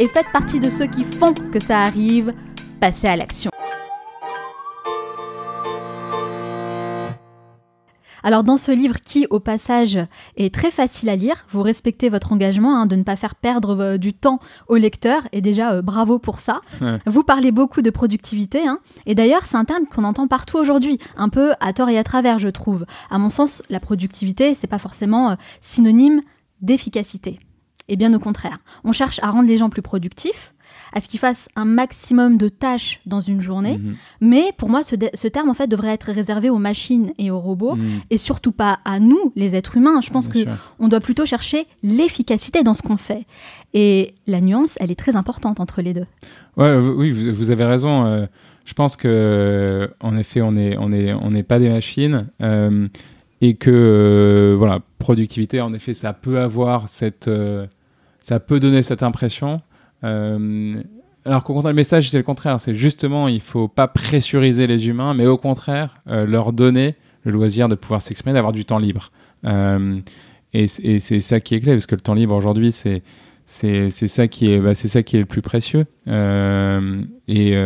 et faites partie de ceux qui font que ça arrive. Passez à l'action. Alors dans ce livre qui, au passage, est très facile à lire, vous respectez votre engagement hein, de ne pas faire perdre euh, du temps au lecteur, et déjà euh, bravo pour ça. Vous parlez beaucoup de productivité, hein. et d'ailleurs c'est un terme qu'on entend partout aujourd'hui, un peu à tort et à travers je trouve. À mon sens, la productivité, c'est pas forcément euh, synonyme d'efficacité. Et bien au contraire, on cherche à rendre les gens plus productifs, à ce qu'ils fassent un maximum de tâches dans une journée. Mhm. Mais pour moi, ce, terme en fait devrait être réservé aux machines et aux robots Mhm. et surtout pas à nous, les êtres humains. Je pense Bien que sûr. on doit plutôt chercher l'efficacité dans ce qu'on fait. Et la nuance, elle est très importante entre les deux. Ouais, oui, vous, avez raison. euh, je pense que, en effet, on n'est on est, on n'est pas des machines euh, et que, euh, voilà, productivité, en effet, ça peut avoir cette, ça peut donner cette impression. Euh, alors qu'au contraire, le message, c'est le contraire. C'est justement, il faut pas pressuriser les humains, mais au contraire, euh, leur donner le loisir de pouvoir s'exprimer, d'avoir du temps libre. Euh, et c'est ça qui est clé, parce que le temps libre aujourd'hui, c'est c'est ça qui est bah, c'est ça qui est le plus précieux et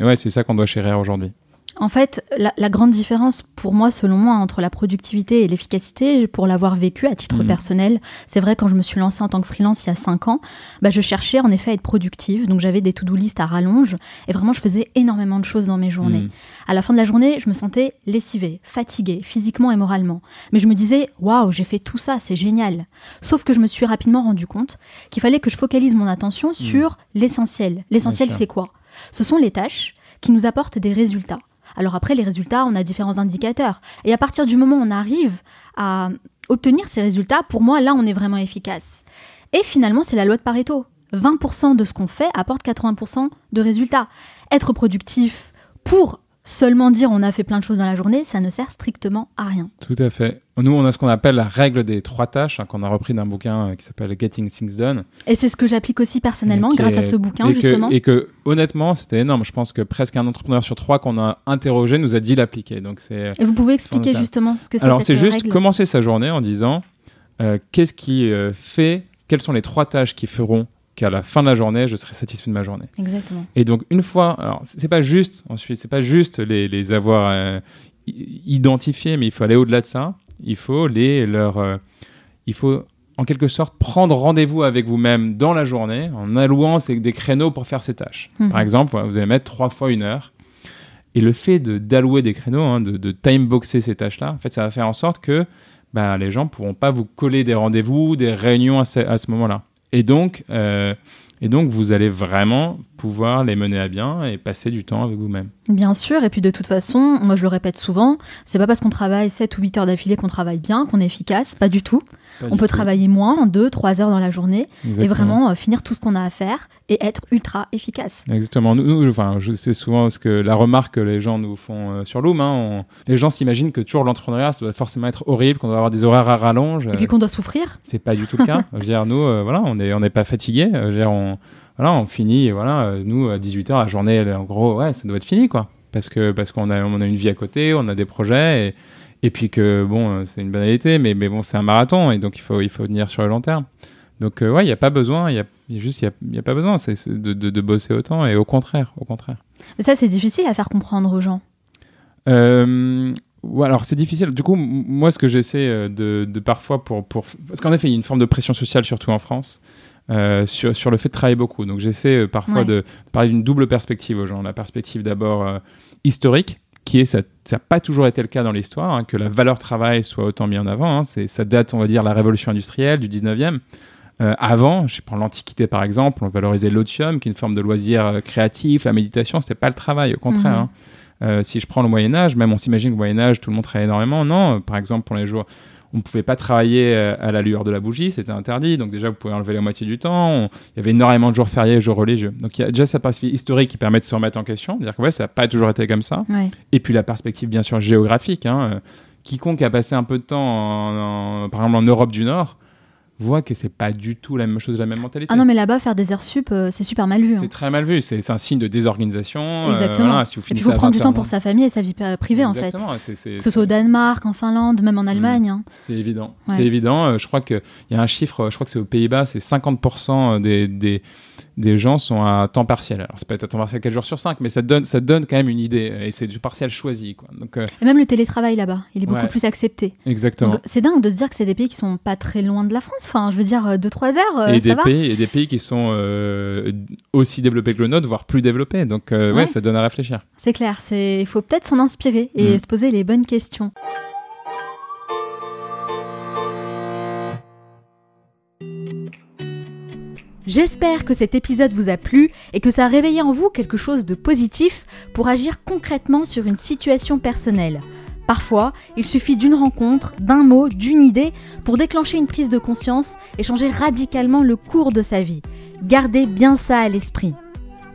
ouais c'est ça qu'on doit chérir aujourd'hui En fait, la, la grande différence pour moi, selon moi, entre la productivité et l'efficacité, pour l'avoir vécu à titre Mhm. personnel, c'est vrai quand je me suis lancée en tant que freelance il y a 5 ans, bah, je cherchais en effet à être productive, donc j'avais des to-do list à rallonge, et vraiment je faisais énormément de choses dans mes journées. Mm. À la fin de la journée, je me sentais lessivée, fatiguée, physiquement et moralement. Mais je me disais, waouh, j'ai fait tout ça, c'est génial. Sauf que je me suis rapidement rendu compte qu'il fallait que je focalise mon attention sur l'essentiel. L'essentiel, c'est quoi? Ce sont les tâches qui nous apportent des résultats. Alors après, les résultats, on a différents indicateurs. Et à partir du moment où on arrive à obtenir ces résultats, pour moi, là, on est vraiment efficace. Et finalement, c'est la loi de Pareto. 20% de ce qu'on fait apporte 80% de résultats. Être productif pour seulement dire on a fait plein de choses dans la journée, ça ne sert strictement à rien. tout à fait. Nous on a ce qu'on appelle la règle des trois tâches hein, qu'on a repris d'un bouquin euh, qui s'appelle Getting Things Done. Et c'est ce que j'applique aussi personnellement grâce à ce bouquin, et que, justement. et que honnêtement c'était énorme. Je pense que presque un entrepreneur sur trois qu'on a interrogé nous a dit l'appliquer donc c'est Et vous pouvez expliquer justement ce que c'est alors c'est juste règle commencer sa journée en disant euh, qu'est-ce qui euh, fait quelles sont les trois tâches qui feront qu'à la fin de la journée je serai satisfait de ma journée Exactement. Et donc une fois, alors c'est pas juste ensuite, c'est pas juste les, les avoir euh, identifiés, mais il faut aller au-delà de ça. Il faut les leur, euh, il faut en quelque sorte prendre rendez-vous avec vous-même dans la journée en allouant ces- des créneaux pour faire ces tâches. Mhm. Par exemple, vous allez mettre trois fois une heure. Et le fait de- d'allouer des créneaux, hein, de, de time-boxer ces tâches-là, en fait, ça va faire en sorte que ben, les gens pourront pas vous coller des rendez-vous, des réunions à ce, à ce moment-là. Et donc, euh, Et donc, vous allez vraiment pouvoir les mener à bien et passer du temps avec vous-même. Bien sûr, et puis de toute façon, moi je le répète souvent, c'est pas parce qu'on travaille 7 ou 8 heures d'affilée qu'on travaille bien, qu'on est efficace, pas du tout. Pas on peut tout. travailler moins, 2, 3 heures dans la journée, et vraiment euh, finir tout ce qu'on a à faire et être ultra efficace. Exactement. Nous, nous, enfin, je sais souvent ce que la remarque que les gens nous font euh, sur Loom. hein, on- les gens s'imaginent que toujours l'entrepreneuriat, ça doit forcément être horrible, qu'on doit avoir des horaires à rallonge. Et puis qu'on doit souffrir. c'est pas du tout le cas. Je veux dire, nous, euh, voilà, on n'est on n'est pas fatigué. Je veux dire, on, voilà, on finit, et voilà, euh, nous, à 18h, la journée, est- en gros, ouais, ça doit être fini, quoi. Parce que parce qu'on a, on a une vie à côté, on a des projets, et, et puis que, bon, euh, c'est une banalité, mais, mais bon, c'est un marathon, et donc il faut, il faut tenir sur le long terme. Donc, euh, ouais, il n'y a pas besoin, il y a, juste, il y a, pas besoin de, de, de bosser autant, et au contraire, au contraire. Mais ça, c'est difficile à faire comprendre aux gens. Euh, ouais, alors c'est difficile. Du coup, moi, ce que j'essaie euh, de, de parfois pour, pour... Parce qu'en effet, il y a une forme de pression sociale, surtout en France, euh, sur, sur le fait de travailler beaucoup. Donc j'essaie parfois Ouais. de, de parler d'une double perspective aux gens. La perspective d'abord euh, historique, qui est, ça n'a pas toujours été le cas dans l'histoire, hein, que la valeur travail soit autant mis en avant. hein. C'est, ça date, on va dire, de la révolution industrielle du 19e. Euh, avant, je prends l'Antiquité par exemple, on valorisait l'otium, qui est une forme de loisir euh, créatif, la méditation, c'était pas le travail, au contraire. Mhm. hein. Euh, si je prends le Moyen Âge, même on s'imagine que au Moyen Âge, tout le monde travaillait énormément. Non, par exemple, pour les jours, on ne pouvait pas travailler euh, à la lueur de la bougie, c'était interdit. Donc déjà, vous pouvez enlever la moitié du temps. On- Il y avait énormément de jours fériés, jours religieux. Donc il y a déjà cette perspective historique qui permet de se remettre en question, dire que ouais, ça n'a pas toujours été comme ça. Ouais. Et puis la perspective, bien sûr, géographique. hein, euh, quiconque a passé un peu de temps, en- en- par exemple, en Europe du Nord, voit que c'est pas du tout la même chose, la même mentalité. Ah non, mais là-bas, faire des heures sup, euh, c'est super mal vu. hein. C'est très mal vu, c'est un signe de désorganisation. euh, Exactement. voilà, si vous Et puis, faut prendre du 20 temps pour sa famille et sa vie privée, en fait. C'est- Que ce soit au Danemark, en Finlande, même en Allemagne. hein. C'est évident. Ouais. C'est évident. Euh, je crois qu'il y a un chiffre, je crois que c'est aux Pays-Bas, c'est 50% des, des, des gens sont à temps partiel. Alors, c'est peut-être à temps partiel 4 jours sur 5, mais ça donne, ça donne quand même une idée. Et c'est du partiel choisi. Quoi. Donc, Et même le télétravail là-bas, il est beaucoup Ouais. plus accepté. exactement. C'est dingue de se dire que c'est des pays qui sont pas très loin de la France. Enfin, je veux dire, 2-3 heures, euh, et, ça des va. pays, et des pays qui sont euh, aussi développés que le nôtre, voire plus développés. Donc, euh, ouais. Ouais. ça donne à réfléchir. C'est clair, c'est- il faut peut-être s'en inspirer et Mm. se poser les bonnes questions. J'espère que cet épisode vous a plu et que ça a réveillé en vous quelque chose de positif pour agir concrètement sur une situation personnelle. Parfois, il suffit d'une rencontre, d'un mot, d'une idée pour déclencher une prise de conscience et changer radicalement le cours de sa vie. Gardez bien ça à l'esprit.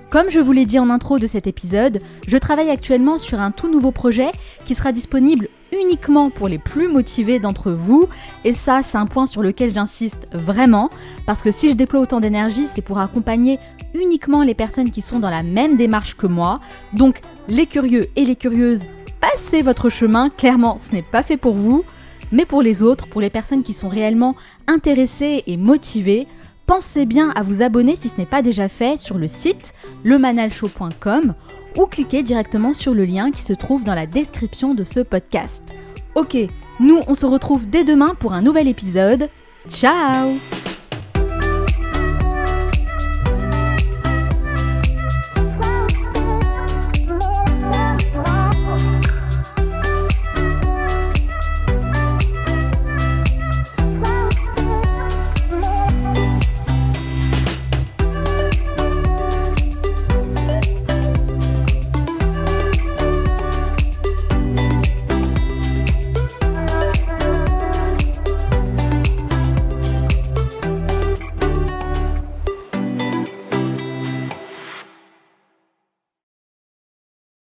Comme je vous l'ai dit en intro de cet épisode, je travaille actuellement sur un tout nouveau projet qui sera disponible uniquement pour les plus motivés d'entre vous. Et ça, c'est un point sur lequel j'insiste vraiment, parce que si je déploie autant d'énergie, c'est pour accompagner uniquement les personnes qui sont dans la même démarche que moi. Donc, les curieux et les curieuses, passez votre chemin, clairement, ce n'est pas fait pour vous. Mais pour les autres, pour les personnes qui sont réellement intéressées et motivées, pensez bien à vous abonner si ce n'est pas déjà fait sur le site lemanalshow.com ou cliquez directement sur le lien qui se trouve dans la description de ce podcast. Ok, nous on se retrouve dès demain pour un nouvel épisode. Ciao